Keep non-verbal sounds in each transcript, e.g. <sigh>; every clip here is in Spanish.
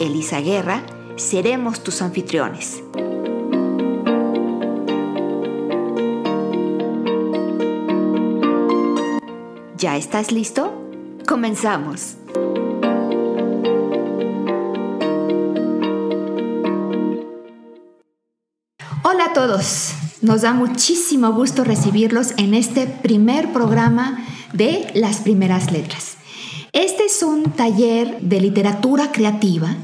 Elisa Guerra, seremos tus anfitriones. ¿Ya estás listo? Comenzamos. Hola a todos. Nos da muchísimo gusto recibirlos en este primer programa de las primeras letras. Es un taller de literatura creativa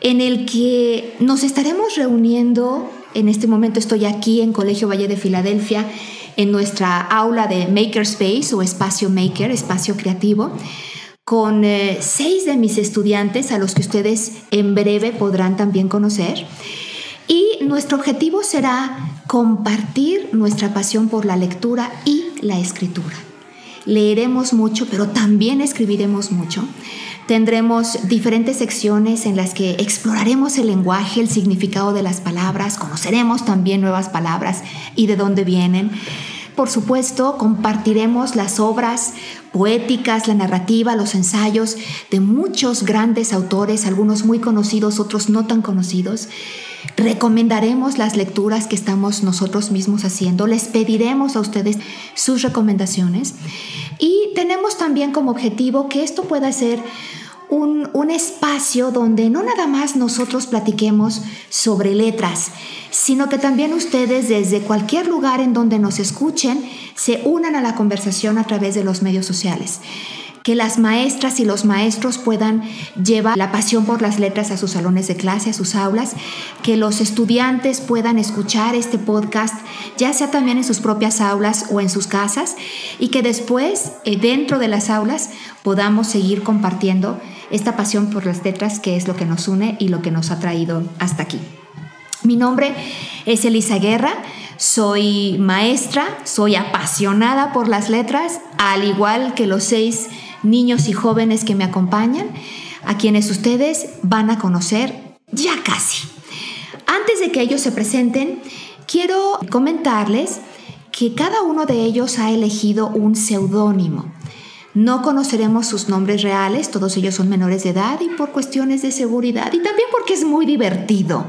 en el que nos estaremos reuniendo, en este momento estoy aquí en Colegio Valle de Filadelfia, en nuestra aula de Makerspace o espacio maker, espacio creativo, con eh, seis de mis estudiantes a los que ustedes en breve podrán también conocer. Y nuestro objetivo será compartir nuestra pasión por la lectura y la escritura. Leeremos mucho, pero también escribiremos mucho. Tendremos diferentes secciones en las que exploraremos el lenguaje, el significado de las palabras, conoceremos también nuevas palabras y de dónde vienen. Por supuesto, compartiremos las obras poéticas, la narrativa, los ensayos de muchos grandes autores, algunos muy conocidos, otros no tan conocidos. Recomendaremos las lecturas que estamos nosotros mismos haciendo, les pediremos a ustedes sus recomendaciones. Y tenemos también como objetivo que esto pueda ser un, un, espacio donde no nada más nosotros platiquemos sobre letras, sino que también ustedes desde cualquier lugar en donde nos escuchen se unan a la conversación a través de los medios sociales que las maestras y los maestros puedan llevar la pasión por las letras a sus salones de clase, a sus aulas, que los estudiantes puedan escuchar este podcast, ya sea también en sus propias aulas o en sus casas, y que después, eh, dentro de las aulas, podamos seguir compartiendo esta pasión por las letras que es lo que nos une y lo que nos ha traído hasta aquí. Mi nombre es Elisa Guerra, soy maestra, soy apasionada por las letras, al igual que los seis niños y jóvenes que me acompañan, a quienes ustedes van a conocer ya casi. Antes de que ellos se presenten, quiero comentarles que cada uno de ellos ha elegido un seudónimo. No conoceremos sus nombres reales, todos ellos son menores de edad y por cuestiones de seguridad y también porque es muy divertido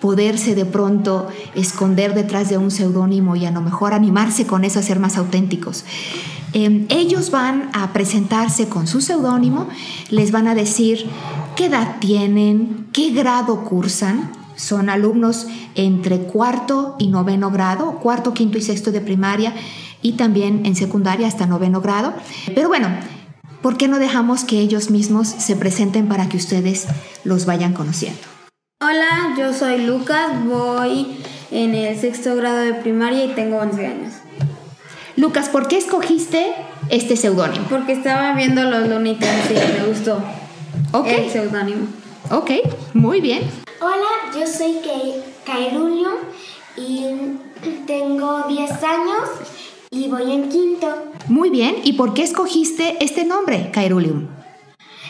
poderse de pronto esconder detrás de un seudónimo y a lo mejor animarse con eso a ser más auténticos. Em, ellos van a presentarse con su seudónimo, les van a decir qué edad tienen, qué grado cursan. Son alumnos entre cuarto y noveno grado, cuarto, quinto y sexto de primaria y también en secundaria hasta noveno grado. Pero bueno, ¿por qué no dejamos que ellos mismos se presenten para que ustedes los vayan conociendo? Hola, yo soy Lucas, voy en el sexto grado de primaria y tengo 11 años. Lucas, ¿por qué escogiste este seudónimo? Porque estaba viendo los Looney y me gustó okay. el seudónimo. Ok, muy bien. Hola, yo soy Kairulium y tengo 10 años y voy en quinto. Muy bien, ¿y por qué escogiste este nombre, Kairulium?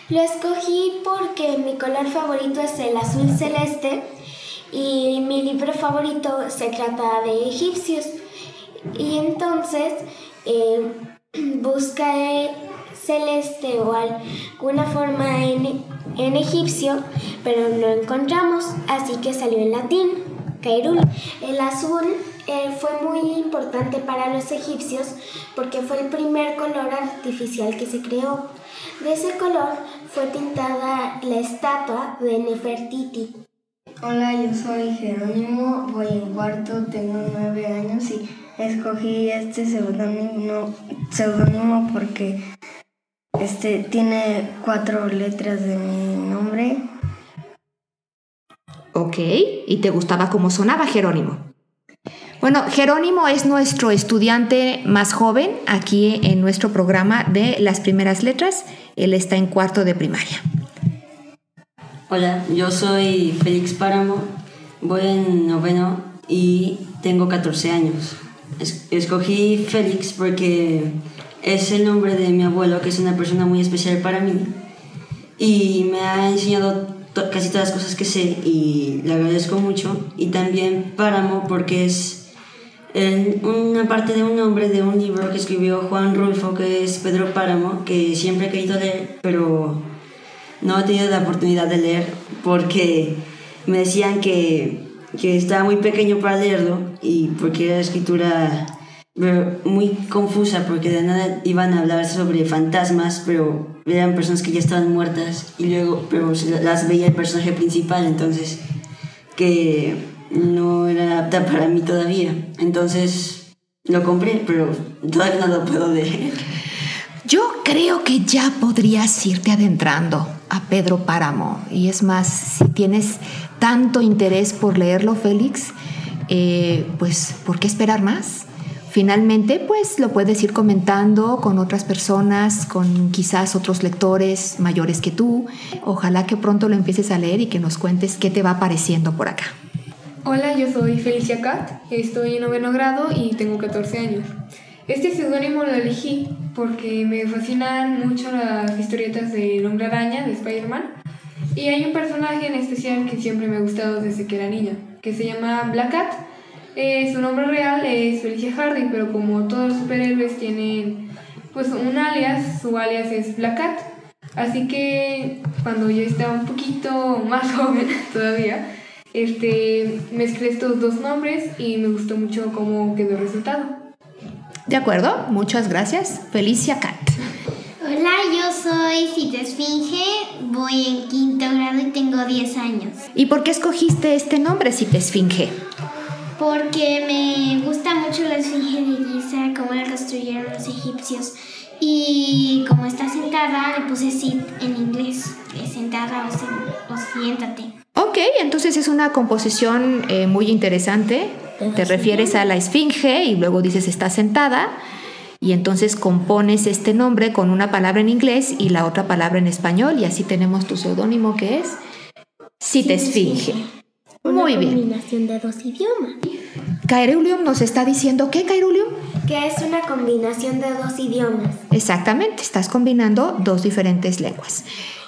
Lo escogí porque mi color favorito es el azul celeste y mi libro favorito se trata de egipcios. Y entonces eh, <clears throat> busca celeste o alguna forma en, en, egipcio, pero no encontramos, así que salió en latín, Kairul. El azul eh, fue muy importante para los egipcios porque fue el primer color artificial que se creó. De ese color fue tintada la estatua de Nefertiti. Hola, yo soy Jerónimo, voy en cuarto, tengo nueve años y escogí este seudónimo, porque este tiene cuatro letras de mi nombre. Ok, ¿y te gustaba cómo sonaba Jerónimo? Bueno, Jerónimo es nuestro estudiante más joven aquí en nuestro programa de las primeras letras. Él está en cuarto de primaria. Hola, yo soy Félix Páramo, voy en noveno y tengo 14 años. Escogí Félix porque es el nombre de mi abuelo, que es una persona muy especial para mí y me ha enseñado casi todas las cosas que sé y le agradezco mucho. Y también Páramo porque es una parte de un nombre de un libro que escribió Juan Rulfo, que es Pedro Páramo, que siempre he querido leer, pero no he tenido la oportunidad de leer porque me decían que, que estaba muy pequeño para leerlo y porque era escritura muy confusa porque de nada iban a hablar sobre fantasmas, pero eran personas que ya estaban muertas y luego pero las veía el personaje principal, entonces que no era apta para mí todavía. Entonces lo compré, pero todavía no lo puedo leer. Yo creo que ya podrías irte adentrando a Pedro Páramo. Y es más, si tienes tanto interés por leerlo, Félix, eh, pues ¿por qué esperar más? Finalmente, pues lo puedes ir comentando con otras personas, con quizás otros lectores mayores que tú. Ojalá que pronto lo empieces a leer y que nos cuentes qué te va apareciendo por acá. Hola, yo soy Felicia Cat, estoy en noveno grado y tengo 14 años. Este seudónimo lo elegí porque me fascinan mucho las historietas de Hombre Araña, de Spider-Man. Y hay un personaje en especial que siempre me ha gustado desde que era niña, que se llama Black Cat. Eh, su nombre real es Felicia Hardy, pero como todos los superhéroes tienen pues un alias, su alias es Black Cat. Así que cuando yo estaba un poquito más <laughs> joven todavía, este, mezclé estos dos nombres y me gustó mucho cómo quedó el resultado. De acuerdo, muchas gracias. Felicia Cat. Hola, yo soy Cita Esfinge, voy en quinto grado y tengo 10 años. ¿Y por qué escogiste este nombre, Cita Esfinge? Porque me gusta mucho la esfinge de Giza, cómo la construyeron los egipcios. Y como está sentada, le puse sit en inglés, sentada o, o siéntate. Ok, entonces es una composición eh, muy interesante. Te refieres a la esfinge y luego dices está sentada y entonces compones este nombre con una palabra en inglés y la otra palabra en español y así tenemos tu seudónimo que es Cita Esfinge. Muy bien. Combinación de dos idiomas. Cairulium nos está diciendo ¿qué Cairulium? Que es una combinación de dos idiomas. Exactamente, estás combinando dos diferentes lenguas.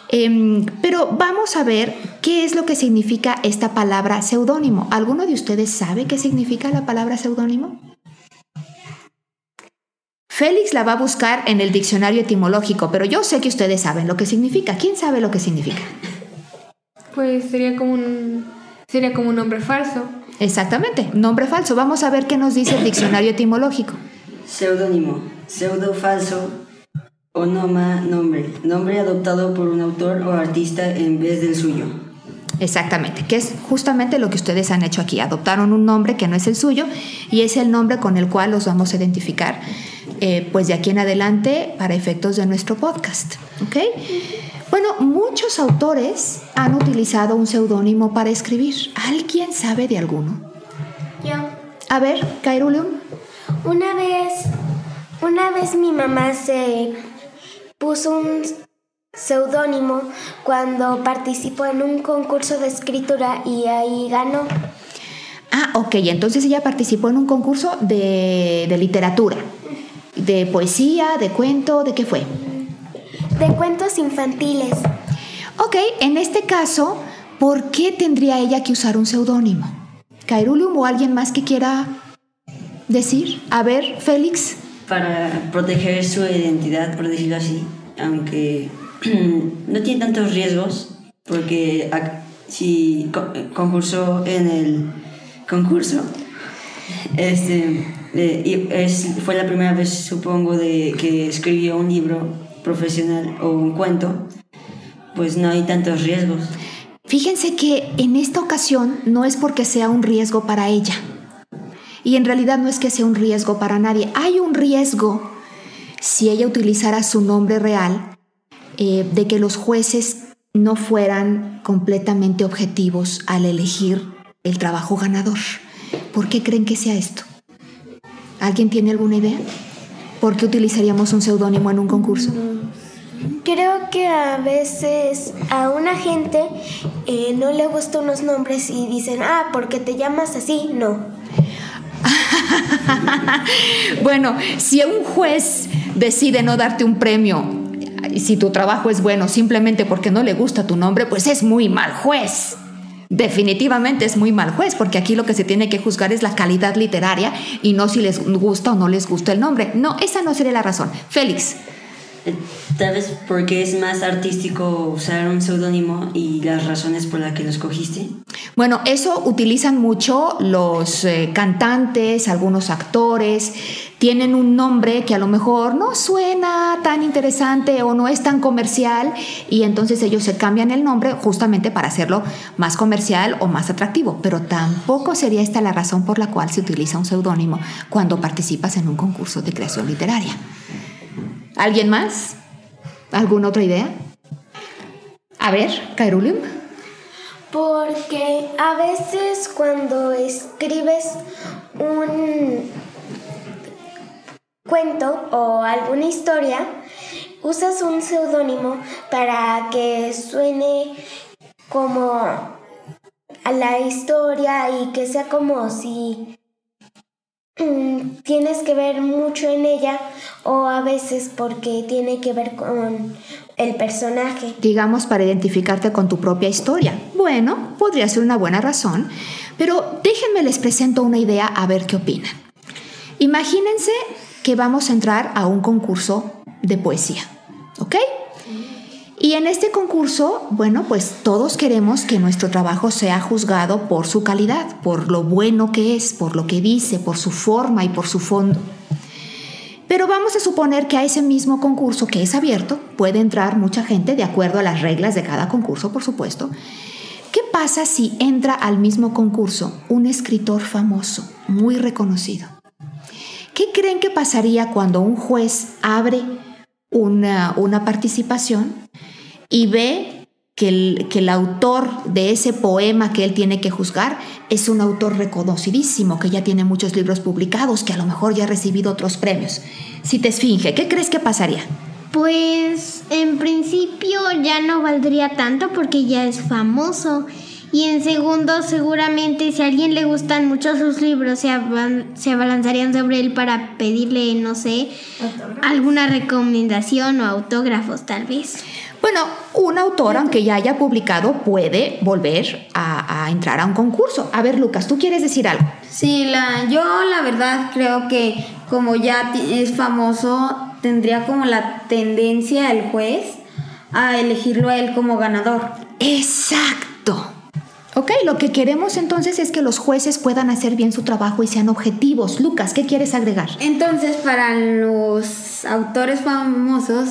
Em, pero vamos a ver qué es lo que significa esta palabra seudónimo. ¿Alguno de ustedes sabe qué significa la palabra seudónimo? Félix la va a buscar en el diccionario etimológico, pero yo sé que ustedes saben lo que significa. ¿Quién sabe lo que significa? Pues sería como un, sería como un nombre falso. Exactamente, nombre falso. Vamos a ver qué nos dice el diccionario etimológico. Seudónimo, pseudo falso, Onoma nombre, nombre adoptado por un autor o artista en vez del suyo. Exactamente, que es justamente lo que ustedes han hecho aquí. Adoptaron un nombre que no es el suyo y es el nombre con el cual los vamos a identificar, eh, pues de aquí en adelante para efectos de nuestro podcast. ¿Ok? Bueno, muchos autores han utilizado un seudónimo para escribir. ¿Alguien sabe de alguno? Yo. A ver, Kairulium. Una vez, una vez mi mamá se puso un seudónimo cuando participó en un concurso de escritura y ahí ganó. Ah, ok, entonces ella participó en un concurso de, de literatura, de poesía, de cuento, ¿de qué fue? De cuentos infantiles. Ok, en este caso, ¿por qué tendría ella que usar un seudónimo? ¿Kairulium o alguien más que quiera decir? A ver, Félix para proteger su identidad, por decirlo así, aunque <clears throat> no tiene tantos riesgos, porque si concursó en el concurso, este, es, fue la primera vez, supongo, de que escribió un libro profesional o un cuento, pues no hay tantos riesgos. Fíjense que en esta ocasión no es porque sea un riesgo para ella, y en realidad no es que sea un riesgo para nadie. Hay un riesgo si ella utilizara su nombre real eh, de que los jueces no fueran completamente objetivos al elegir el trabajo ganador. ¿Por qué creen que sea esto? ¿Alguien tiene alguna idea? ¿Por qué utilizaríamos un seudónimo en un concurso? Creo que a veces a una gente eh, no le gustan unos nombres y dicen, ah, porque te llamas así, no. <laughs> bueno, si un juez decide no darte un premio, y si tu trabajo es bueno simplemente porque no le gusta tu nombre, pues es muy mal juez. Definitivamente es muy mal juez, porque aquí lo que se tiene que juzgar es la calidad literaria y no si les gusta o no les gusta el nombre. No, esa no sería la razón. Félix. Tal vez porque es más artístico usar un seudónimo y las razones por las que lo escogiste. Bueno, eso utilizan mucho los eh, cantantes, algunos actores, tienen un nombre que a lo mejor no suena tan interesante o no es tan comercial y entonces ellos se cambian el nombre justamente para hacerlo más comercial o más atractivo, pero tampoco sería esta la razón por la cual se utiliza un seudónimo cuando participas en un concurso de creación literaria. ¿Alguien más? ¿Alguna otra idea? A ver, Kairulium. Porque a veces cuando escribes un cuento o alguna historia, usas un seudónimo para que suene como a la historia y que sea como si Mm, tienes que ver mucho en ella o a veces porque tiene que ver con el personaje. Digamos para identificarte con tu propia historia. Bueno, podría ser una buena razón, pero déjenme les presento una idea a ver qué opinan. Imagínense que vamos a entrar a un concurso de poesía, ¿ok? Y en este concurso, bueno, pues todos queremos que nuestro trabajo sea juzgado por su calidad, por lo bueno que es, por lo que dice, por su forma y por su fondo. Pero vamos a suponer que a ese mismo concurso que es abierto puede entrar mucha gente de acuerdo a las reglas de cada concurso, por supuesto. ¿Qué pasa si entra al mismo concurso un escritor famoso, muy reconocido? ¿Qué creen que pasaría cuando un juez abre una, una participación y ve que el, que el, autor de ese poema que él tiene que juzgar es un autor reconocidísimo, que ya tiene muchos libros publicados, que a lo mejor ya ha recibido otros premios. Si te esfinge, ¿qué crees que pasaría? Pues en principio ya no valdría tanto porque ya es famoso. Y en segundo, seguramente si a alguien le gustan mucho sus libros, se, se abalanzarían sobre él para pedirle, no sé, alguna recomendación o autógrafos tal vez. Bueno, un autor, aunque ya haya publicado, puede volver a, a, entrar a un concurso. A ver, Lucas, ¿tú quieres decir algo? Sí, la, yo la verdad creo que como ya es famoso, tendría como la tendencia el juez a elegirlo a él como ganador. Exacto. Ok, lo que queremos entonces es que los jueces puedan hacer bien su trabajo y sean objetivos. Lucas, ¿qué quieres agregar? Entonces, para los autores famosos,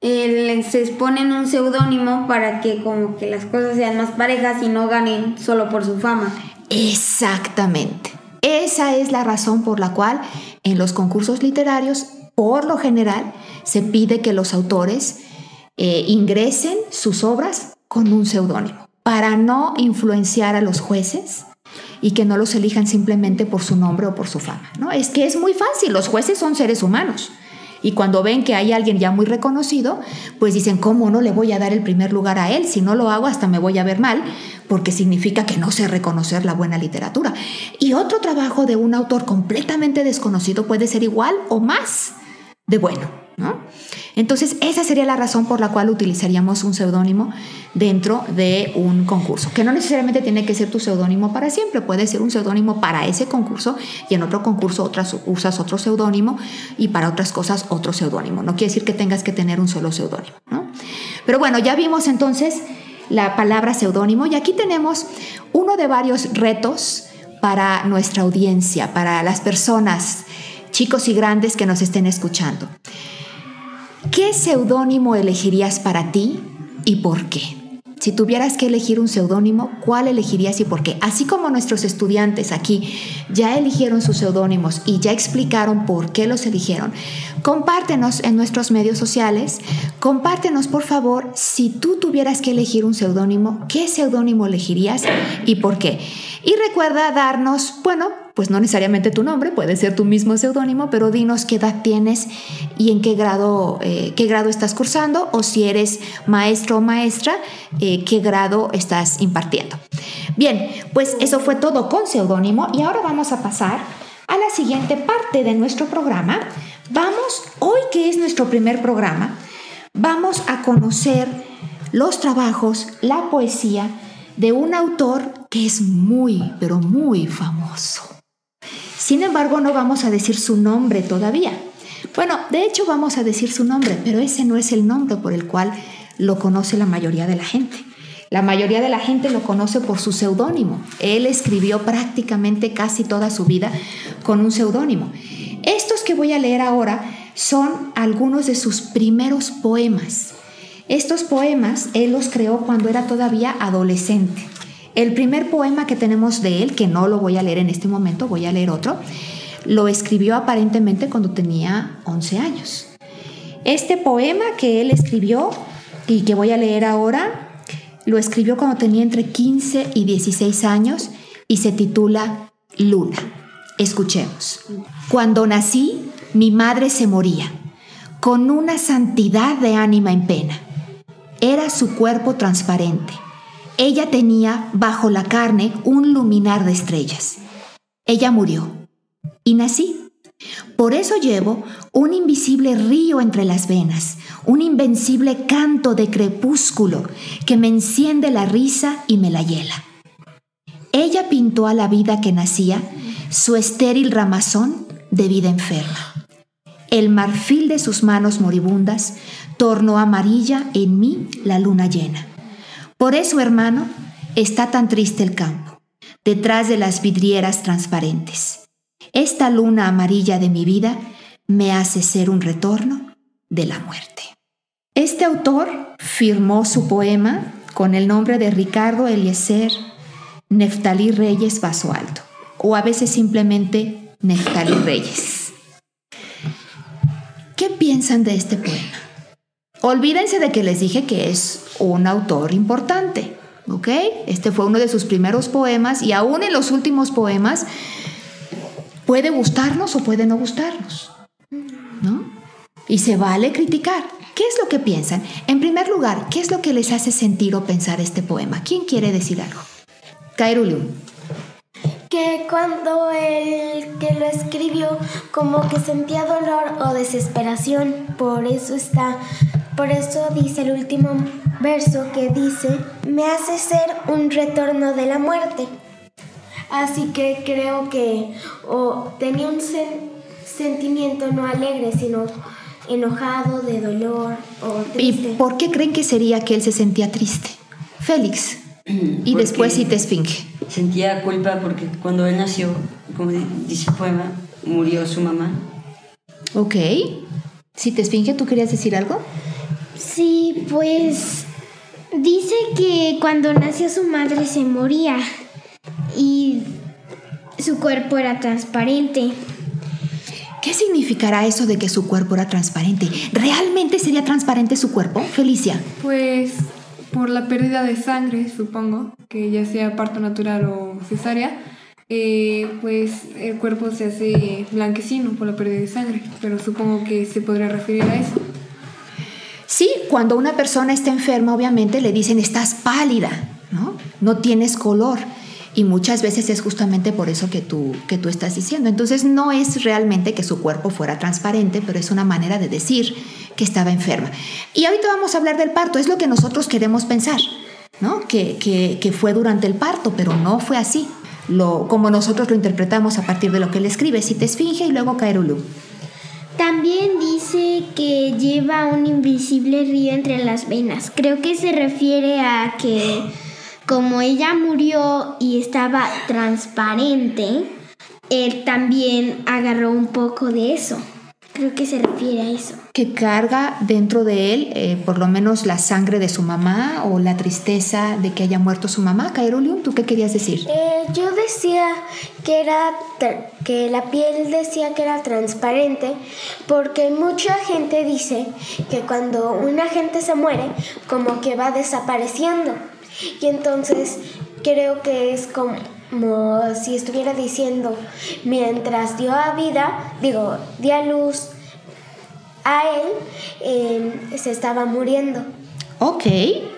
eh, se exponen un seudónimo para que como que las cosas sean más parejas y no ganen solo por su fama. Exactamente. Esa es la razón por la cual en los concursos literarios, por lo general, se pide que los autores eh, ingresen sus obras con un seudónimo para no influenciar a los jueces y que no los elijan simplemente por su nombre o por su fama. ¿no? Es que es muy fácil, los jueces son seres humanos. Y cuando ven que hay alguien ya muy reconocido, pues dicen, ¿cómo no le voy a dar el primer lugar a él? Si no lo hago, hasta me voy a ver mal, porque significa que no sé reconocer la buena literatura. Y otro trabajo de un autor completamente desconocido puede ser igual o más de bueno. Entonces, esa sería la razón por la cual utilizaríamos un seudónimo dentro de un concurso, que no necesariamente tiene que ser tu seudónimo para siempre, puede ser un seudónimo para ese concurso y en otro concurso otras, usas otro seudónimo y para otras cosas otro seudónimo. No quiere decir que tengas que tener un solo seudónimo. Pero bueno, ya vimos entonces la palabra seudónimo y aquí tenemos uno de varios retos para nuestra audiencia, para las personas, chicos y grandes que nos estén escuchando. ¿Qué seudónimo elegirías para ti y por qué? Si tuvieras que elegir un seudónimo, ¿cuál elegirías y por qué? Así como nuestros estudiantes aquí ya eligieron sus seudónimos y ya explicaron por qué los eligieron, compártenos en nuestros medios sociales, compártenos por favor si tú tuvieras que elegir un seudónimo, ¿qué seudónimo elegirías y por qué? Y recuerda darnos, bueno, pues no necesariamente tu nombre, puede ser tu mismo seudónimo, pero dinos qué edad tienes y en qué grado, eh, qué grado estás cursando o si eres maestro o maestra, eh, qué grado estás impartiendo. Bien, pues eso fue todo con seudónimo y ahora vamos a pasar a la siguiente parte de nuestro programa. Vamos, hoy que es nuestro primer programa, vamos a conocer los trabajos, la poesía de un autor que es muy, pero muy famoso. Sin embargo, no vamos a decir su nombre todavía. Bueno, de hecho vamos a decir su nombre, pero ese no es el nombre por el cual lo conoce la mayoría de la gente. La mayoría de la gente lo conoce por su seudónimo. Él escribió prácticamente casi toda su vida con un seudónimo. Voy a leer ahora son algunos de sus primeros poemas. Estos poemas él los creó cuando era todavía adolescente. El primer poema que tenemos de él, que no lo voy a leer en este momento, voy a leer otro, lo escribió aparentemente cuando tenía 11 años. Este poema que él escribió y que voy a leer ahora, lo escribió cuando tenía entre 15 y 16 años y se titula Luna. Escuchemos. Cuando nací, mi madre se moría, con una santidad de ánima en pena. Era su cuerpo transparente ella tenía bajo la carne un luminar de estrellas. Ella murió y nací. Por eso llevo un invisible río entre las venas, un invencible canto de crepúsculo que me enciende la risa y me la hiela. Ella pintó a la vida que nacía su estéril ramazón de vida enferma. El marfil de sus manos moribundas tornó amarilla en mí la luna llena. Por eso, hermano, está tan triste el campo, detrás de las vidrieras transparentes. Esta luna amarilla de mi vida me hace ser un retorno de la muerte. Este autor firmó su poema con el nombre de Ricardo Eliezer Neftalí Reyes Vaso Alto, o a veces simplemente Neftalí Reyes. ¿Qué piensan de este poema? Olvídense de que les dije que es un autor importante, ¿ok? Este fue uno de sus primeros poemas y aún en los últimos poemas puede gustarnos o puede no gustarnos, ¿no? Y se vale criticar. ¿Qué es lo que piensan? En primer lugar, ¿qué es lo que les hace sentir o pensar este poema? ¿Quién quiere decir algo? Kairulu. Que cuando el que lo escribió como que sentía dolor o desesperación, por eso está por eso dice el último verso que dice, me hace ser un retorno de la muerte. Así que creo que o tenía un sentimiento no alegre, sino enojado, de dolor o triste. ¿Y por qué creen que sería que él se sentía triste? Félix. Y después sí te esfinge. Sentía culpa porque cuando él nació, como dice el poema, murió su mamá. Ok. Si te esfinge, ¿tú querías decir algo? Sí, pues dice que cuando nació su madre se moría y su cuerpo era transparente. ¿Qué significará eso de que su cuerpo era transparente? ¿Realmente sería transparente su cuerpo, Felicia? Pues por la pérdida de sangre, supongo, que ya sea parto natural o cesárea, eh, pues el cuerpo se hace blanquecino por la pérdida de sangre, pero supongo que se podría referir a eso. Sí, cuando una persona está enferma, obviamente le dicen estás pálida, ¿no? No tienes color. Y muchas veces es justamente por eso que tú, que tú estás diciendo. Entonces no es realmente que su cuerpo fuera transparente, pero es una manera de decir que estaba enferma. Y ahorita vamos a hablar del parto, es lo que nosotros queremos pensar, ¿no? Que, que, fue durante el parto, pero no fue así, lo, como nosotros lo interpretamos a partir de lo que él escribe, si te esfinge y luego Caerulú. También dice que lleva un invisible río entre las venas. Creo que se refiere a que como ella murió y estaba transparente, él también agarró un poco de eso. Creo que se refiere a eso. Que carga dentro de él eh, por lo menos la sangre de su mamá o la tristeza de que haya muerto su mamá. Kairulium, ¿tú qué querías decir? Eh, yo decía que era que la piel decía que era transparente porque mucha gente dice que cuando una gente se muere como que va desapareciendo y entonces creo que es como como si estuviera diciendo, mientras dio a vida, digo, dio a luz a él, em, se estaba muriendo. Ok,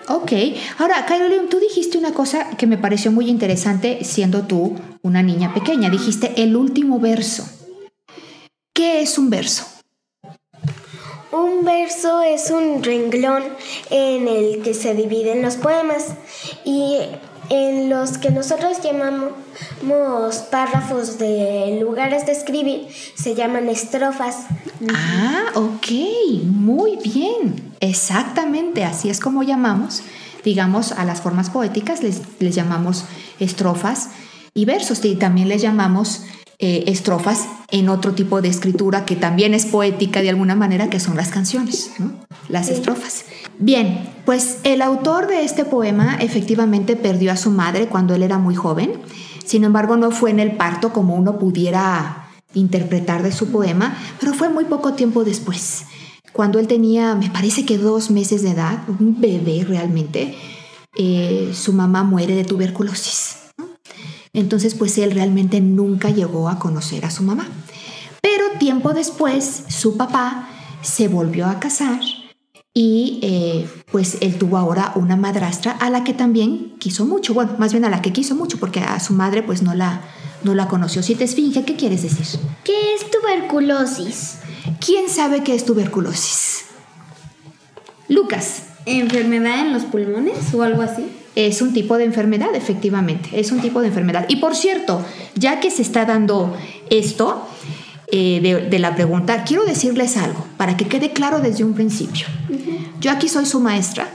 ok. Ahora, Carolina, tú dijiste una cosa que me pareció muy interesante siendo tú una niña pequeña. Dijiste el último verso. ¿Qué es un verso? Un verso es un renglón en el que se dividen los poemas y en los que nosotros llamamos párrafos de lugares de escribir, se llaman estrofas. Ah, ok, muy bien. Exactamente, así es como llamamos, digamos, a las formas poéticas les, les llamamos estrofas y versos y también les llamamos eh, estrofas en otro tipo de escritura que también es poética de alguna manera, que son las canciones, las estrofas. Bien, pues el autor de este poema efectivamente perdió a su madre cuando él era muy joven, sin embargo no fue en el parto como uno pudiera interpretar de su poema, pero fue muy poco tiempo después, cuando él tenía, me parece que dos meses de edad, un bebé realmente, eh, su mamá muere de tuberculosis. Entonces, pues él realmente nunca llegó a conocer a su mamá. Pero tiempo después, su papá se volvió a casar y eh, pues él tuvo ahora una madrastra a la que también quiso mucho, bueno, más bien a la que quiso mucho porque a su madre pues no la, no la conoció. Si te esfinge, ¿qué quieres decir? ¿Qué es tuberculosis? ¿Quién sabe qué es tuberculosis? Lucas. ¿Enfermedad en los pulmones o algo así? Es un tipo de enfermedad, efectivamente, es un tipo de enfermedad. Y por cierto, ya que se está dando esto eh, de, la pregunta, quiero decirles algo para que quede claro desde un principio. Yo aquí soy su maestra,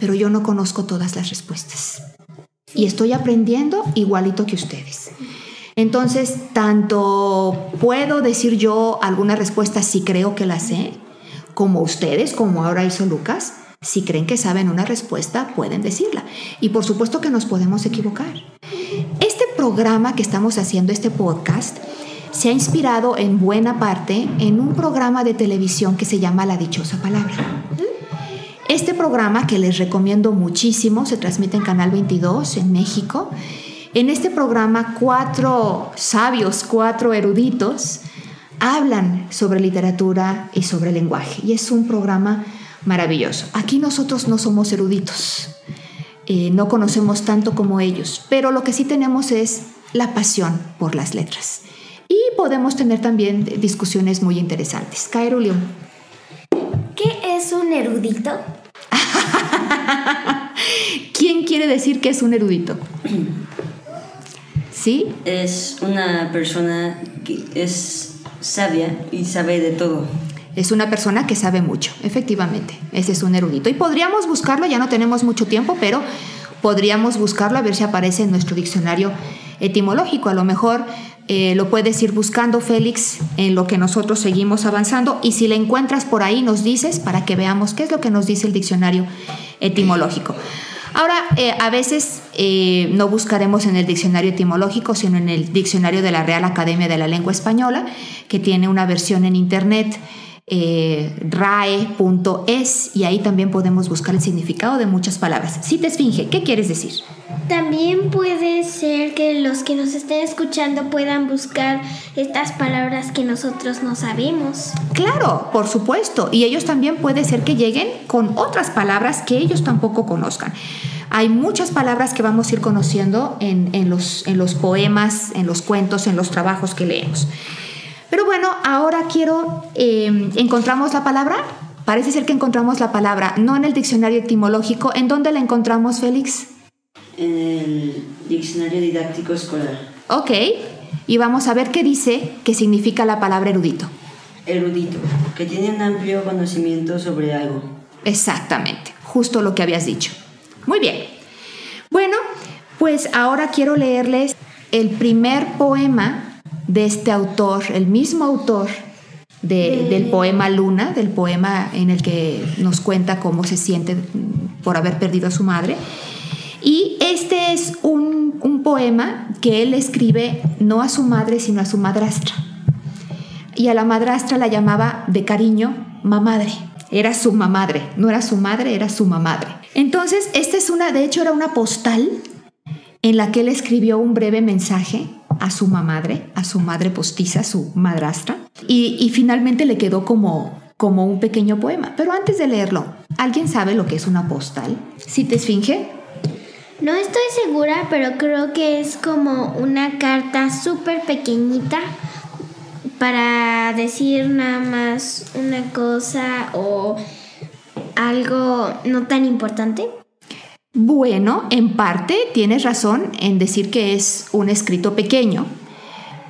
pero yo no conozco todas las respuestas. Y estoy aprendiendo igualito que ustedes. Entonces, tanto puedo decir yo alguna respuesta si creo que la sé, como ustedes, como ahora hizo Lucas, si creen que saben una respuesta, pueden decirla. Y por supuesto que nos podemos equivocar. Este programa que estamos haciendo, este podcast, se ha inspirado en buena parte en un programa de televisión que se llama La Dichosa Palabra. Este programa, que les recomiendo muchísimo, se transmite en Canal 22 en México. En este programa, cuatro sabios, cuatro eruditos, hablan sobre literatura y sobre lenguaje. Y es un programa maravilloso. Aquí nosotros no somos eruditos, eh, no conocemos tanto como ellos, pero lo que sí tenemos es la pasión por las letras. Y podemos tener también discusiones muy interesantes. Cairo ¿Qué es un erudito? <laughs> ¿Quién quiere decir que es un erudito? ¿Sí? Es una persona que es sabia y sabe de todo. Es una persona que sabe mucho, efectivamente. Ese es un erudito. Y podríamos buscarlo, ya no tenemos mucho tiempo, pero podríamos buscarlo a ver si aparece en nuestro diccionario etimológico. A lo mejor eh, lo puedes ir buscando, Félix, en lo que nosotros seguimos avanzando. Y si le encuentras por ahí, nos dices para que veamos qué es lo que nos dice el diccionario etimológico. Ahora, eh, a veces eh, no buscaremos en el diccionario etimológico, sino en el diccionario de la Real Academia de la Lengua Española, que tiene una versión en Internet eh, rae.es y ahí también podemos buscar el significado de muchas palabras. Si te esfinge, ¿qué quieres decir? También puede ser que los que nos estén escuchando puedan buscar estas palabras que nosotros no sabemos. Claro, por supuesto. Y ellos también puede ser que lleguen con otras palabras que ellos tampoco conozcan. Hay muchas palabras que vamos a ir conociendo en, los, en los poemas, en los cuentos, en los trabajos que leemos. Pero bueno, ahora quiero, em, encontramos la palabra. Parece ser que encontramos la palabra, no en el diccionario etimológico. ¿En dónde la encontramos, Félix? En el diccionario didáctico escolar. Ok, y vamos a ver qué dice que significa la palabra erudito. Erudito, que tiene un amplio conocimiento sobre algo. Exactamente, justo lo que habías dicho. Muy bien. Bueno, pues ahora quiero leerles el primer poema de este autor, el mismo autor del poema Luna, del poema en el que nos cuenta cómo se siente por haber perdido a su madre. Y este es un, un poema que él escribe no a su madre, sino a su madrastra. Y a la madrastra la llamaba de cariño mamadre. Era su mamadre, no era su madre, era su mamadre. Entonces, esta es una, de hecho, era una postal en la que él escribió un breve mensaje a su mamadre, a su madre postiza, su madrastra, y, finalmente le quedó como, como un pequeño poema. Pero antes de leerlo, ¿alguien sabe lo que es una postal? ¿Sí te esfinge? No estoy segura, pero creo que es como una carta súper pequeñita para decir nada más una cosa o algo no tan importante. Bueno, en parte tienes razón en decir que es un escrito pequeño,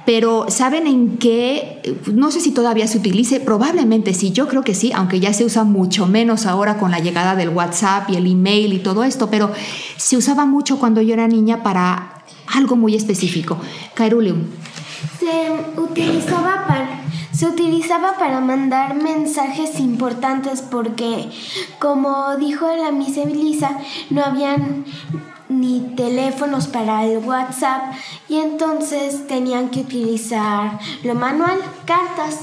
pero ¿saben en qué? No sé si todavía se utilice, probablemente sí, yo creo que sí, aunque ya se usa mucho menos ahora con la llegada del WhatsApp y el email y todo esto, pero se usaba mucho cuando yo era niña para algo muy específico. Cairulium. Se utilizaba para se utilizaba para mandar mensajes importantes porque, como dijo la Miss Elisa, no habían ni teléfonos para el WhatsApp y entonces tenían que utilizar lo manual, cartas.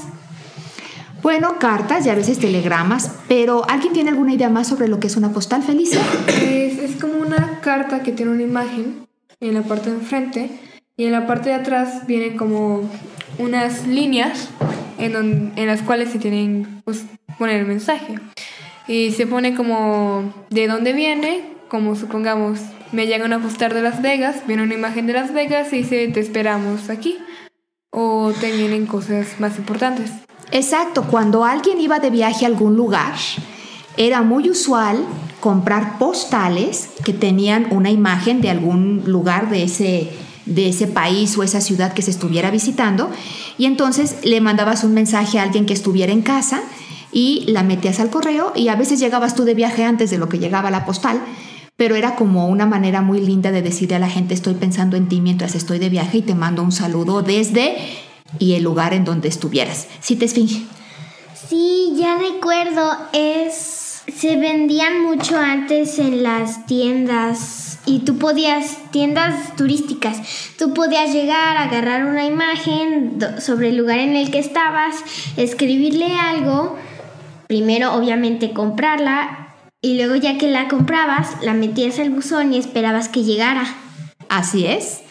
Bueno, cartas y a veces telegramas, pero ¿alguien tiene alguna idea más sobre lo que es una postal, Felicia? Es, es como una carta que tiene una imagen en la parte de enfrente y en la parte de atrás vienen como unas líneas en, en las cuales se tienen pues, poner el mensaje. Y se pone como de dónde viene, como supongamos, me llegan a postar de Las Vegas, viene una imagen de Las Vegas y dice te esperamos aquí. O te vienen cosas más importantes. Exacto, cuando alguien iba de viaje a algún lugar, era muy usual comprar postales que tenían una imagen de algún lugar de ese de ese país o esa ciudad que se estuviera visitando y entonces le mandabas un mensaje a alguien que estuviera en casa y la metías al correo y a veces llegabas tú de viaje antes de lo que llegaba la postal, pero era como una manera muy linda de decirle a la gente estoy pensando en ti mientras estoy de viaje y te mando un saludo desde y el lugar en donde estuvieras. ¿Sí te esfinge? Sí, ya recuerdo, es se vendían mucho antes en las tiendas y tú podías, tiendas turísticas, tú podías llegar, agarrar una imagen sobre el lugar en el que estabas, escribirle algo, primero obviamente comprarla y luego ya que la comprabas, la metías al buzón y esperabas que llegara. Así es.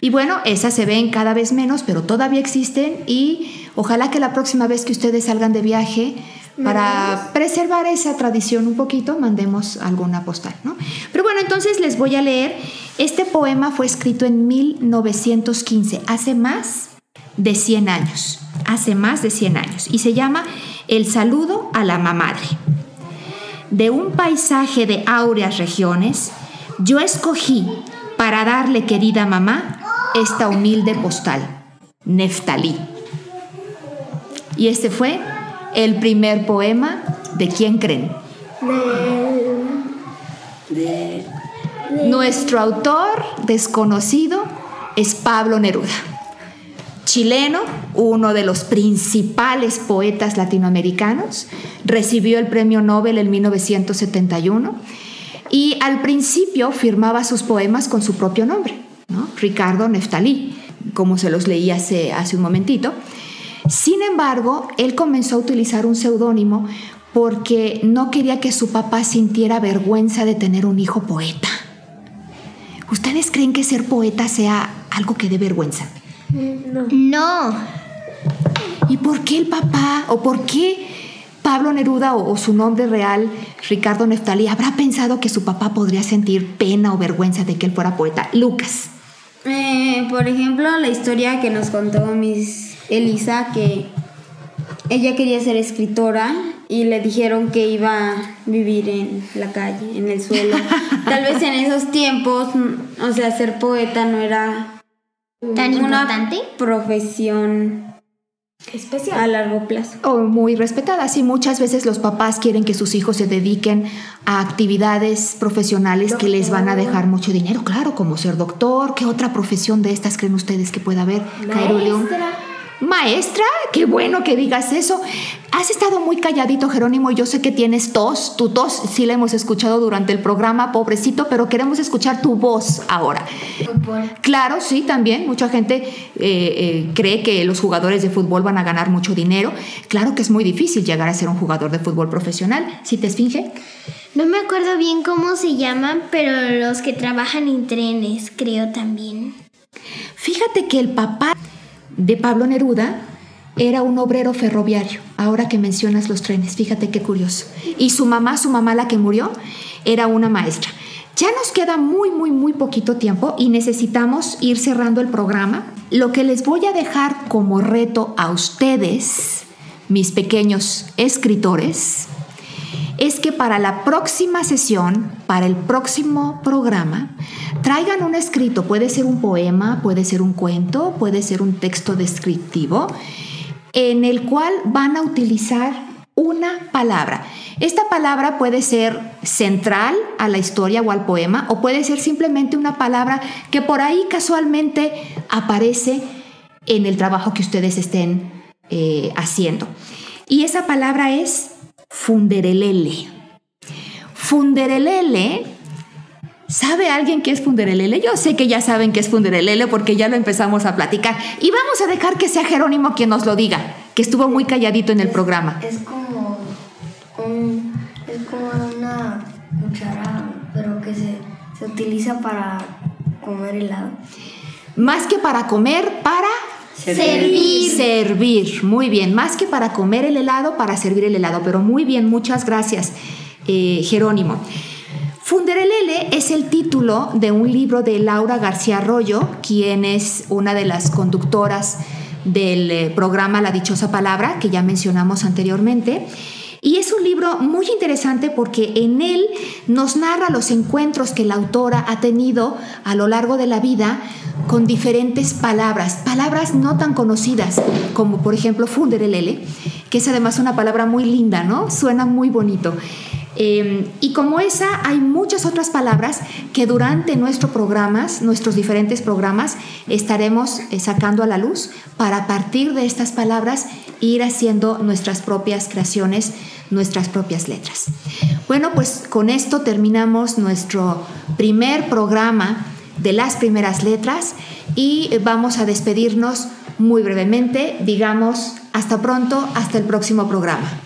Y bueno, esas se ven cada vez menos, pero todavía existen y ojalá que la próxima vez que ustedes salgan de viaje para preservar esa tradición un poquito, mandemos alguna postal, ¿no? Pero bueno, entonces les voy a leer. Este poema fue escrito en 1915, hace más de 100 años, hace más de 100 años, y se llama El saludo a la mamadre. De un paisaje de áureas regiones, yo escogí para darle querida mamá esta humilde postal, Neftalí. Y este fue el primer poema de quién creen? Nuestro autor desconocido es Pablo Neruda, chileno, uno de los principales poetas latinoamericanos, recibió el premio Nobel en 1971 y al principio firmaba sus poemas con su propio nombre, Ricardo Neftalí, como se los leí hace, hace un momentito. Sin embargo, él comenzó a utilizar un seudónimo porque no quería que su papá sintiera vergüenza de tener un hijo poeta. ¿Ustedes creen que ser poeta sea algo que dé vergüenza? No. No. ¿Y por qué el papá o por qué Pablo Neruda o, su nombre real, Ricardo Neftalí, habrá pensado que su papá podría sentir pena o vergüenza de que él fuera poeta? Lucas. Eh, por ejemplo, la historia que nos contó mis Elisa que ella quería ser escritora y le dijeron que iba a vivir en la calle, en el suelo. <laughs> Tal vez en esos tiempos, o sea, ser poeta no era tan una importante profesión especial a largo plazo o muy respetada. Sí, muchas veces los papás quieren que sus hijos se dediquen a actividades profesionales que les van a dejar mucho dinero, claro, como ser doctor. ¿Qué otra profesión de estas creen ustedes que pueda haber? Maestra. Maestra, qué bueno que digas eso. Has estado muy calladito, Jerónimo, y yo sé que tienes tos. Tu tos sí la hemos escuchado durante el programa, pobrecito, pero queremos escuchar tu voz ahora. Claro, sí, también. Mucha gente eh, eh, cree que los jugadores de fútbol van a ganar mucho dinero. Claro que es muy difícil llegar a ser un jugador de fútbol profesional. ¿Sí te esfinge? No me acuerdo bien cómo se llaman, pero los que trabajan en trenes, creo también. Fíjate que el papá de Pablo Neruda era un obrero ferroviario, ahora que mencionas los trenes, fíjate qué curioso. Y su mamá, su mamá la que murió, era una maestra. Ya nos queda muy, muy, muy poquito tiempo y necesitamos ir cerrando el programa. Lo que les voy a dejar como reto a ustedes, mis pequeños escritores, es que para la próxima sesión, para el próximo programa, traigan un escrito. Puede ser un poema, puede ser un cuento, puede ser un texto descriptivo, en el cual van a utilizar una palabra. Esta palabra puede ser central a la historia o al poema o puede ser simplemente una palabra que por ahí casualmente aparece en el trabajo que ustedes estén eh, haciendo. Y esa palabra es funderelele. Funderelele, ¿sabe alguien qué es funderelele? Yo sé que ya saben qué es funderelele porque ya lo empezamos a platicar. Y vamos a dejar que sea Jerónimo quien nos lo diga, que estuvo muy calladito en el programa. Es como, es como una cuchara, pero que se, se utiliza para comer helado. Más que para comer, para Servir. Servir, muy bien. Más que para comer el helado, para servir el helado. Pero muy bien, muchas gracias, eh, Jerónimo. Funderelele es el título de un libro de Laura García Arroyo, quien es una de las conductoras del eh, programa La Dichosa Palabra, que ya mencionamos anteriormente. Y es un libro muy interesante porque en él nos narra los encuentros que la autora ha tenido a lo largo de la vida con diferentes palabras, palabras no tan conocidas como por ejemplo funderelele, que es además una palabra muy linda, ¿no? Suena muy bonito. Eh, y como esa, hay muchas otras palabras que durante nuestros programas, nuestros diferentes programas, estaremos eh, sacando a la luz para a partir de estas palabras ir haciendo nuestras propias creaciones, nuestras propias letras. Bueno, pues con esto terminamos nuestro primer programa de las primeras letras y vamos a despedirnos muy brevemente, digamos, hasta pronto, hasta el próximo programa.